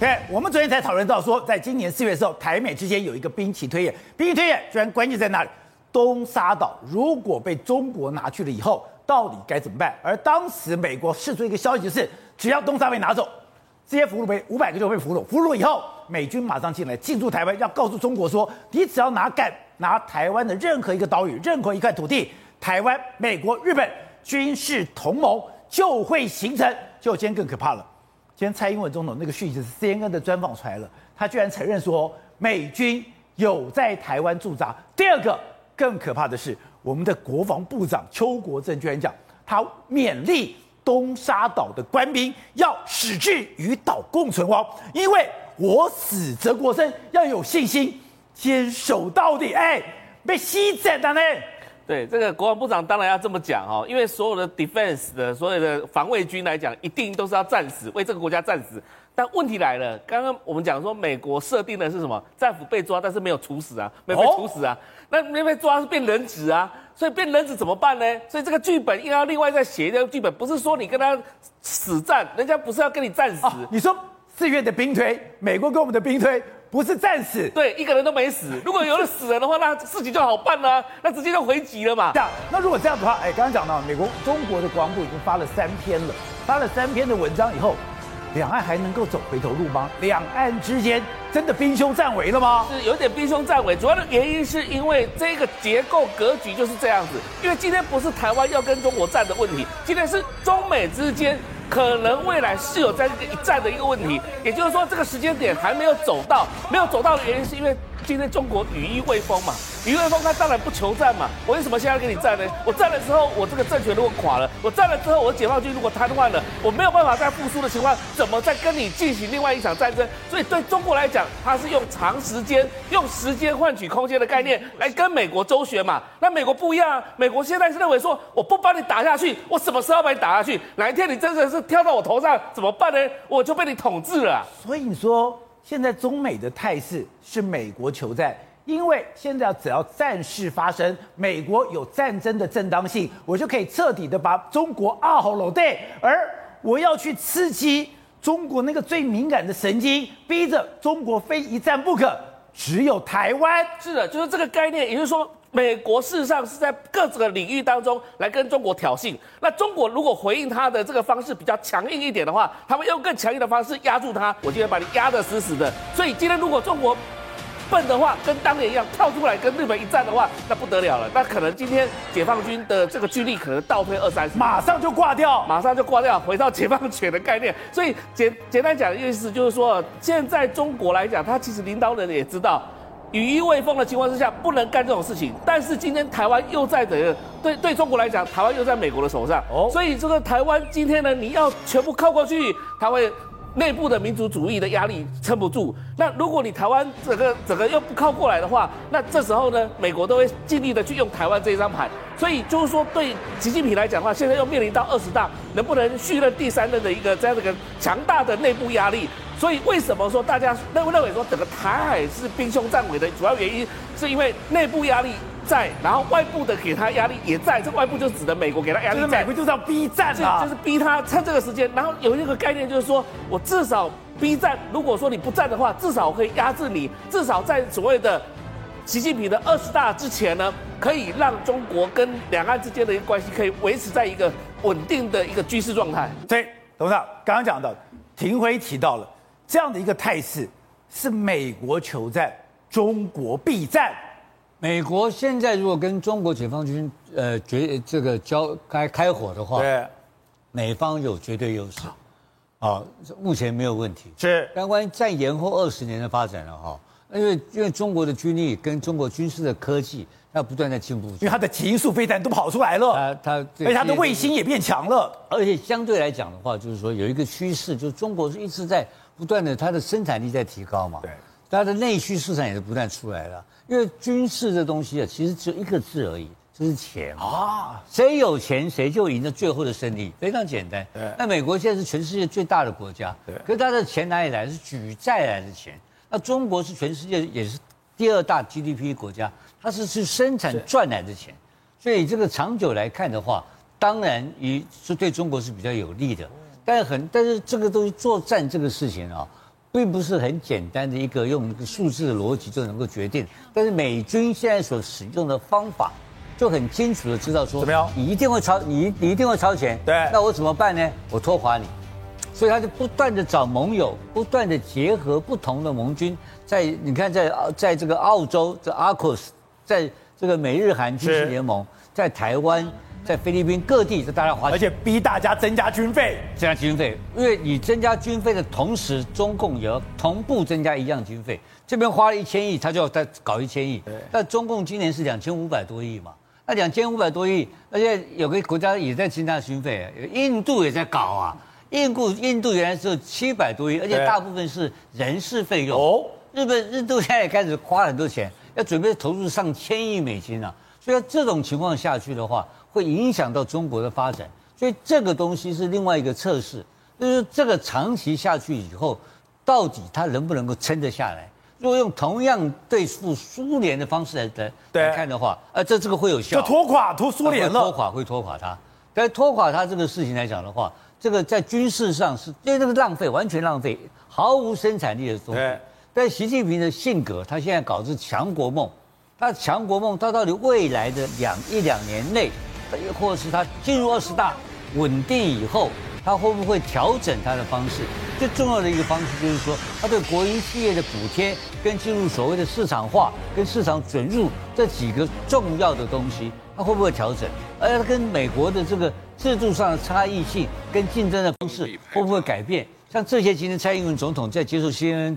对，我们昨天才讨论到说，在今年四月的时候，台美之间有一个兵棋推演，兵棋推演居然关键在哪里？东沙岛如果被中国拿去了以后，到底该怎么办？而当时美国释出一个消息，就是只要东沙被拿走，这些俘虏被五百个就被俘虏，俘虏以后，美军马上进来进驻台湾，要告诉中国说，你只要拿敢拿台湾的任何一个岛屿、任何一块土地，台湾、美国、日本军事同盟就会形成。就今天更可怕了。今天蔡英文总统那个讯息是 CNN 的专访出来了，他居然承认说美军有在台湾驻扎。第二个更可怕的是，我们的国防部长邱国正居然讲，他勉励东沙岛的官兵要矢志与岛共存亡，因为我死则国生，要有信心，坚守到底。哎，被吸走了呢。对这个国防部长当然要这么讲哦，因为所有的 defense 的所有的防卫军来讲，一定都是要战死，为这个国家战死。但问题来了，刚刚我们讲说美国设定的是什么？战俘被抓，但是没有处死啊，没被处死啊。那没被抓是变人质啊，所以变人质怎么办呢？所以这个剧本应该要另外再写一个剧本，不是说你跟他死战，人家不是要跟你战死。啊、你说四月的兵推，美国跟我们的兵推。不是战死，对，一个人都没死。如果有了死人的话，那事情就好办了，那直接就回击了嘛。这样，那如果这样子的话，哎，刚刚讲到美国、中国的国防部已经发了三篇了，发了三篇的文章以后，两岸还能够走回头路吗？两岸之间真的兵凶战危了吗？是有点兵凶战危，主要的原因是因为这个结构格局就是这样子。因为今天不是台湾要跟中国战的问题，今天是中美之间。可能未来是有在这个一战的一个问题，也就是说，这个时间点还没有走到，没有走到的原因是因为。今天中国羽翼未丰嘛，羽翼未丰，他当然不求战嘛。我为什么现在要跟你战呢？我战了之后，我这个政权如果垮了，我战了之后，我解放军如果瘫痪了，我没有办法再复苏的情况，怎么再跟你进行另外一场战争？所以对中国来讲，它是用长时间、用时间换取空间的概念来跟美国周旋嘛。那美国不一样啊，美国现在是认为说，我不把你打下去，我什么时候把你打下去？哪一天你真的是跳到我头上，怎么办呢？我就被你统治了。所以你说。现在中美的态势是美国求战，因为现在只要战事发生，美国有战争的正当性，我就可以彻底的把中国二号楼对，而我要去刺激中国那个最敏感的神经，逼着中国非一战不可，只有台湾。是的，就是这个概念，也就是说。美国事实上是在各个领域当中来跟中国挑衅。那中国如果回应他的这个方式比较强硬一点的话，他会用更强硬的方式压住他。我今天把你压得死死的。所以今天如果中国笨的话，跟当年一样跳出来跟日本一战的话，那不得了了。那可能今天解放军的这个军力可能倒退二三十，马上就挂掉，马上就挂掉，回到解放前的概念。所以简简单讲的意思就是说，现在中国来讲，他其实领导人也知道。羽翼未丰的情况之下，不能干这种事情。但是今天台湾又在的对对中国来讲，台湾又在美国的手上。哦，所以这个台湾今天呢，你要全部靠过去，它会内部的民族主义的压力撑不住。那如果你台湾整个整个又不靠过来的话，那这时候呢，美国都会尽力的去用台湾这一张牌。所以就是说，对习近平来讲的话，现在又面临到二十大能不能续任第三任的一个这样的一个强大的内部压力。所以为什么说大家认认为说整个台海是兵凶战危的主要原因，是因为内部压力在，然后外部的给他压力也在。这外部就指的美国给他压力在，美国就是要逼战啊，就是逼他趁这个时间。然后有一个概念就是说，我至少逼战，如果说你不战的话，至少我可以压制你，至少在所谓的习近平的二十大之前呢，可以让中国跟两岸之间的一个关系可以维持在一个稳定的一个军事状态。对，董事长刚刚讲到，廷辉提到了。这样的一个态势是美国求战，中国必战。美国现在如果跟中国解放军呃决这个交开开火的话，对，美方有绝对优势，啊，目前没有问题。是，但关于再延后二十年的发展了哈，因为因为中国的军力跟中国军事的科技它不断在进步，因为它的极速飞弹都跑出来了，它它而且它的卫星也变强了，而且相对来讲的话，就是说有一个趋势，就是中国是一直在。不断的，它的生产力在提高嘛，对，它的内需市场也是不断出来了。因为军事这东西啊，其实只有一个字而已，就是钱啊。谁有钱，谁就赢得最后的胜利，非常简单。对，那美国现在是全世界最大的国家，对，可是它的钱哪里来？是举债来的钱。那中国是全世界也是第二大 GDP 国家，它是去生产赚来的钱，所以这个长久来看的话，当然也是对中国是比较有利的。但很，但是这个东西作战这个事情啊，并不是很简单的一个用一个数字的逻辑就能够决定。但是美军现在所使用的方法，就很清楚的知道说，怎么样？你一定会超，你你一定会超前。对，那我怎么办呢？我拖垮你。所以他就不断的找盟友，不断的结合不同的盟军，在你看，在在这个澳洲，这 AUKUS，在这个美日韩军事联盟，在台湾，在菲律宾各地，是大家花钱，而且逼大家增加军费，增加军费，因为你增加军费的同时，中共也要同步增加一样军费。这边花了一千亿，他就要再搞一千亿。那中共今年是两千五百多亿嘛？那两千五百多亿，而且有个国家也在增加军费，印度也在搞啊。印度印度原来只有七百多亿，而且大部分是人事费用。哦，日本印度现在也开始花很多钱，要准备投入上千亿美金啊。所以这种情况下去的话，会影响到中国的发展。所以这个东西是另外一个测试，就是这个长期下去以后，到底它能不能够撑得下来？如果用同样对付苏联的方式来来来看的话，呃，这这个会有效，就拖垮拖苏联了，拖垮会拖垮它。但是拖垮它这个事情来讲的话。这个在军事上是因为这个浪费，完全浪费，毫无生产力的东西。但习近平的性格，他现在搞的是强国梦，他强国梦，他到底未来的两一两年内，或者是他进入二十大稳定以后，他会不会调整他的方式？最重要的一个方式就是说，他对国营企业的补贴跟进入所谓的市场化跟市场准入这几个重要的东西，他会不会调整？而且他跟美国的这个。制度上的差异性跟竞争的方式会不会改变？像这些，今天蔡英文总统在接受 CNN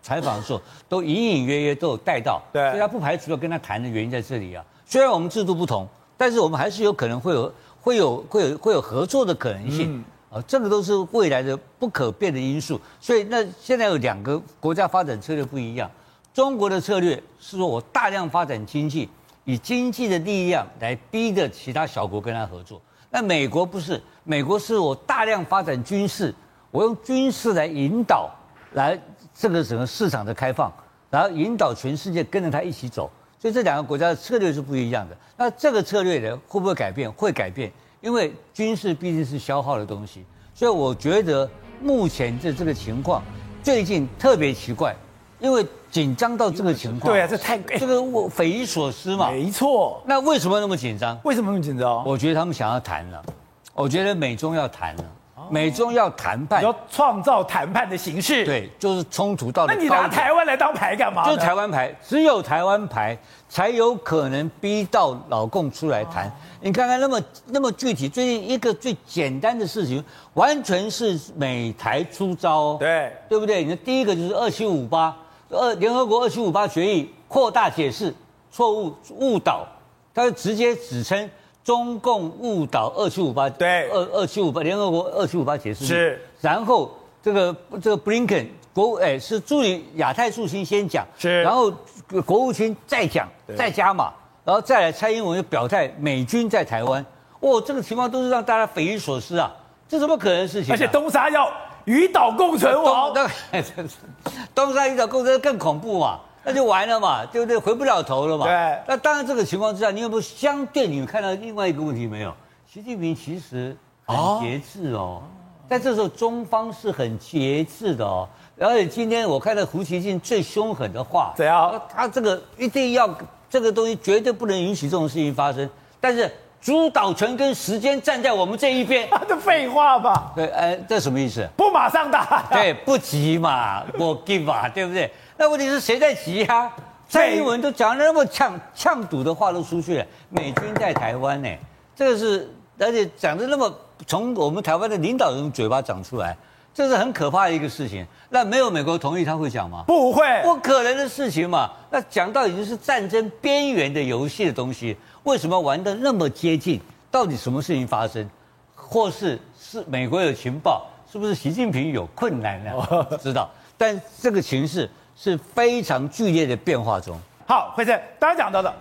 采访的时候，都隐隐约约都有带到。对，所以他不排除要跟他谈的原因在这里啊。虽然我们制度不同，但是我们还是有可能会有会有会有会有合作的可能性啊。这个都是未来的不可变的因素。所以那现在有两个国家发展策略不一样。中国的策略是说我大量发展经济，以经济的力量来逼着其他小国跟他合作。那美国不是，美国是我大量发展军事，我用军事来引导，来这个整个市场的开放，然后引导全世界跟着他一起走，所以这两个国家的策略是不一样的。那这个策略呢，会不会改变？会改变，因为军事毕竟是消耗的东西，所以我觉得目前的这个情况最近特别奇怪。因为紧张到这个情况，对啊，这太这个我匪夷所思嘛。没错，那为什么那么紧张？为什么那么紧张？我觉得他们想要谈了，我觉得美中要谈了，美中要谈判，要创造谈判的形式。对，就是冲突到了。那你拿台湾来当牌干嘛？就是台湾牌，只有台湾牌才有可能逼到老共出来谈。你看看那么那么具体，最近一个最简单的事情，完全是美台出招，对对不对？你的第一个就是二七五八。二联合国二七五八决议扩大解释错误误导，他就直接指称中共误导二七五八，对，二二七五八联合国二七五八解释是，然后这个这个布林肯国务哎是助理亚太驻卿先讲，是，然后国务卿再讲再加码，然后再来蔡英文就表态美军在台湾，哦，这个情况都是让大家匪夷所思啊，这怎么可能的事情、啊？而且东沙要。与岛共存亡，那东沙与岛共存更恐怖嘛？那就完了嘛，对不对？回不了头了嘛。对。那当然，这个情况之下，你有没有相对？你们看到另外一个问题没有？习近平其实很节制哦，在这时候中方是很节制的哦。而且今天我看到胡锡进最凶狠的话，怎样？他这个一定要这个东西绝对不能允许这种事情发生，但是。主导权跟时间站在我们这一边，这废话吧？对，哎，这什么意思？不马上打？对，不急嘛，我 give 啊，对不对？那问题是谁在急啊？蔡英文都讲了那么呛呛堵的话都出去了，美军在台湾呢，这个是而且讲的那么从我们台湾的领导人嘴巴讲出来，这是很可怕的一个事情。那没有美国同意他会讲吗？不会，不可能的事情嘛。那讲到已经是战争边缘的游戏的东西。为什么玩的那么接近？到底什么事情发生？或是是美国有情报？是不是习近平有困难呢？不 知道。但这个情势是非常剧烈的变化中。好，辉生，刚刚讲到的，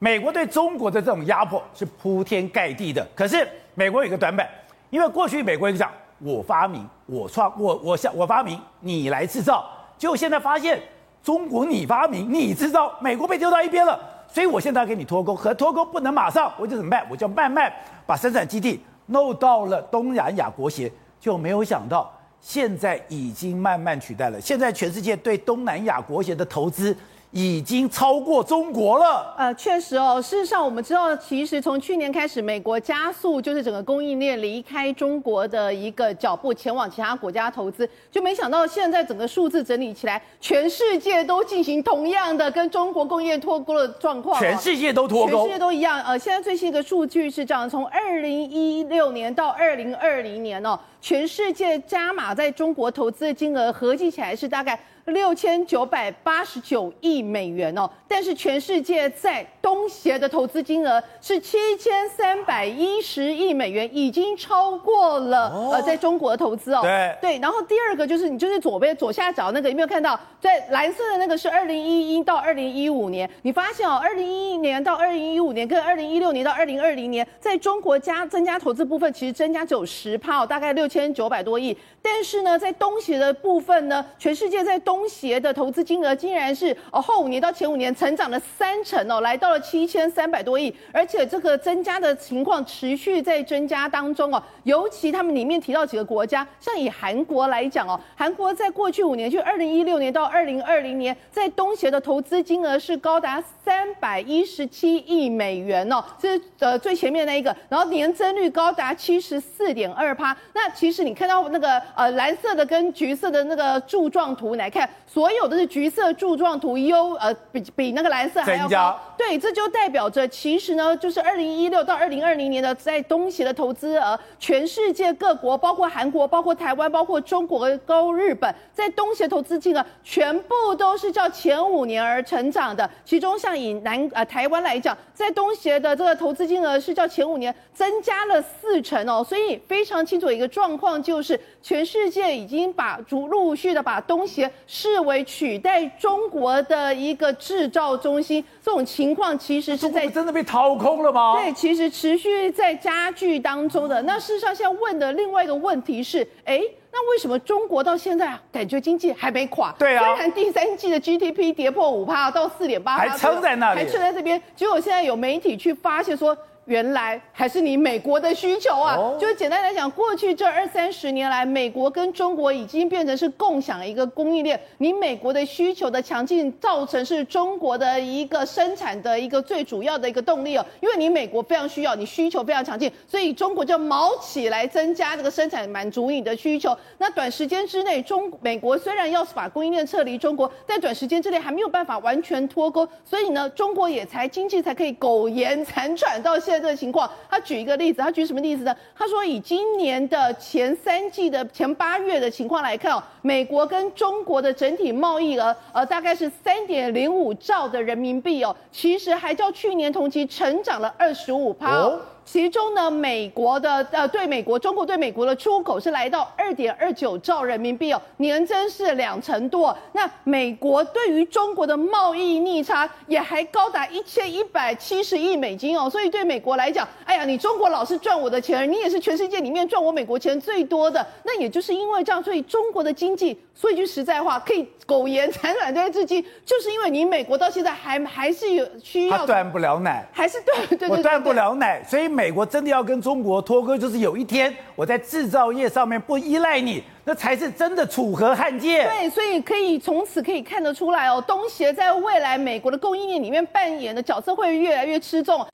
美国对中国的这种压迫是铺天盖地的。可是美国有一个短板，因为过去美国就讲我发明、我创、我我想我发明，你来制造。结果现在发现中国你发明、你制造，美国被丢到一边了。所以我现在给你脱钩，可脱钩不能马上，我就怎么办？我就慢慢把生产基地弄到了东南亚国协，就没有想到现在已经慢慢取代了。现在全世界对东南亚国协的投资。已经超过中国了。呃，确实哦。事实上，我们知道，其实从去年开始，美国加速就是整个供应链离开中国的一个脚步，前往其他国家投资。就没想到现在整个数字整理起来，全世界都进行同样的跟中国供应链脱钩的状况。全世界都脱钩，全世界都一样。呃，现在最新一个数据是这样：从二零一六年到二零二零年哦，全世界加码在中国投资的金额合计起来是大概。六千九百八十九亿美元哦，但是全世界在东协的投资金额是七千三百一十亿美元，已经超过了呃在中国的投资哦。对。对，然后第二个就是你就是左边左下角那个有没有看到，在蓝色的那个是二零一一到二零一五年，你发现哦，二零一一年到二零一五年跟二零一六年到二零二零年，在中国加增加投资部分其实增加只有十趴哦，大概六千九百多亿，但是呢，在东协的部分呢，全世界在东东协的投资金额竟然是哦后五年到前五年成长了三成哦，来到了七千三百多亿，而且这个增加的情况持续在增加当中哦。尤其他们里面提到几个国家，像以韩国来讲哦，韩国在过去五年，就二零一六年到二零二零年，在东协的投资金额是高达三百一十七亿美元哦，这呃最前面那一个，然后年增率高达七十四点二趴。那其实你看到那个呃蓝色的跟橘色的那个柱状图来看。所有都是橘色柱状图优，呃，比比那个蓝色还要高。对，这就代表着其实呢，就是二零一六到二零二零年的在东协的投资额，全世界各国，包括韩国、包括台湾、包括中国、高日本，在东协投资金额全部都是较前五年而成长的。其中像以南呃台湾来讲，在东协的这个投资金额是较前五年增加了四成哦，所以非常清楚的一个状况就是，全世界已经把逐陆续的把东协视为取代中国的一个制造中心，这种情况其实是在真的被掏空了吗？对，其实持续在加剧当中的。那事实上，现在问的另外一个问题是，哎，那为什么中国到现在啊，感觉经济还没垮？对啊，虽然第三季的 GDP 跌破五趴到四点八，还撑在那里，还撑在这边。结果现在有媒体去发现说。原来还是你美国的需求啊！就是简单来讲，过去这二三十年来，美国跟中国已经变成是共享一个供应链。你美国的需求的强劲，造成是中国的一个生产的一个最主要的一个动力哦。因为你美国非常需要，你需求非常强劲，所以中国就卯起来增加这个生产，满足你的需求。那短时间之内，中美国虽然要是把供应链撤离中国，但短时间之内还没有办法完全脱钩，所以呢，中国也才经济才可以苟延残喘到现在这个情况，他举一个例子，他举什么例子呢？他说以今年的前三季的前八月的情况来看哦，美国跟中国的整体贸易额呃大概是三点零五兆的人民币哦，其实还较去年同期成长了二十五趴哦。其中呢，美国的呃对美国，中国对美国的出口是来到二点二九兆人民币哦，年增是两成多。那美国对于中国的贸易逆差也还高达一千一百七十亿美金哦，所以对美国来讲，哎呀，你中国老是赚我的钱，你也是全世界里面赚我美国钱最多的。那也就是因为这样，所以中国的经济说一句实在话，可以苟延残喘这些至今，就是因为你美国到现在还还是有需要，他断不了奶，还是对对对，我断不了奶，所以。美国真的要跟中国脱钩，就是有一天我在制造业上面不依赖你，那才是真的楚河汉界。对，所以可以从此可以看得出来哦，东协在未来美国的供应链里面扮演的角色会越来越吃重。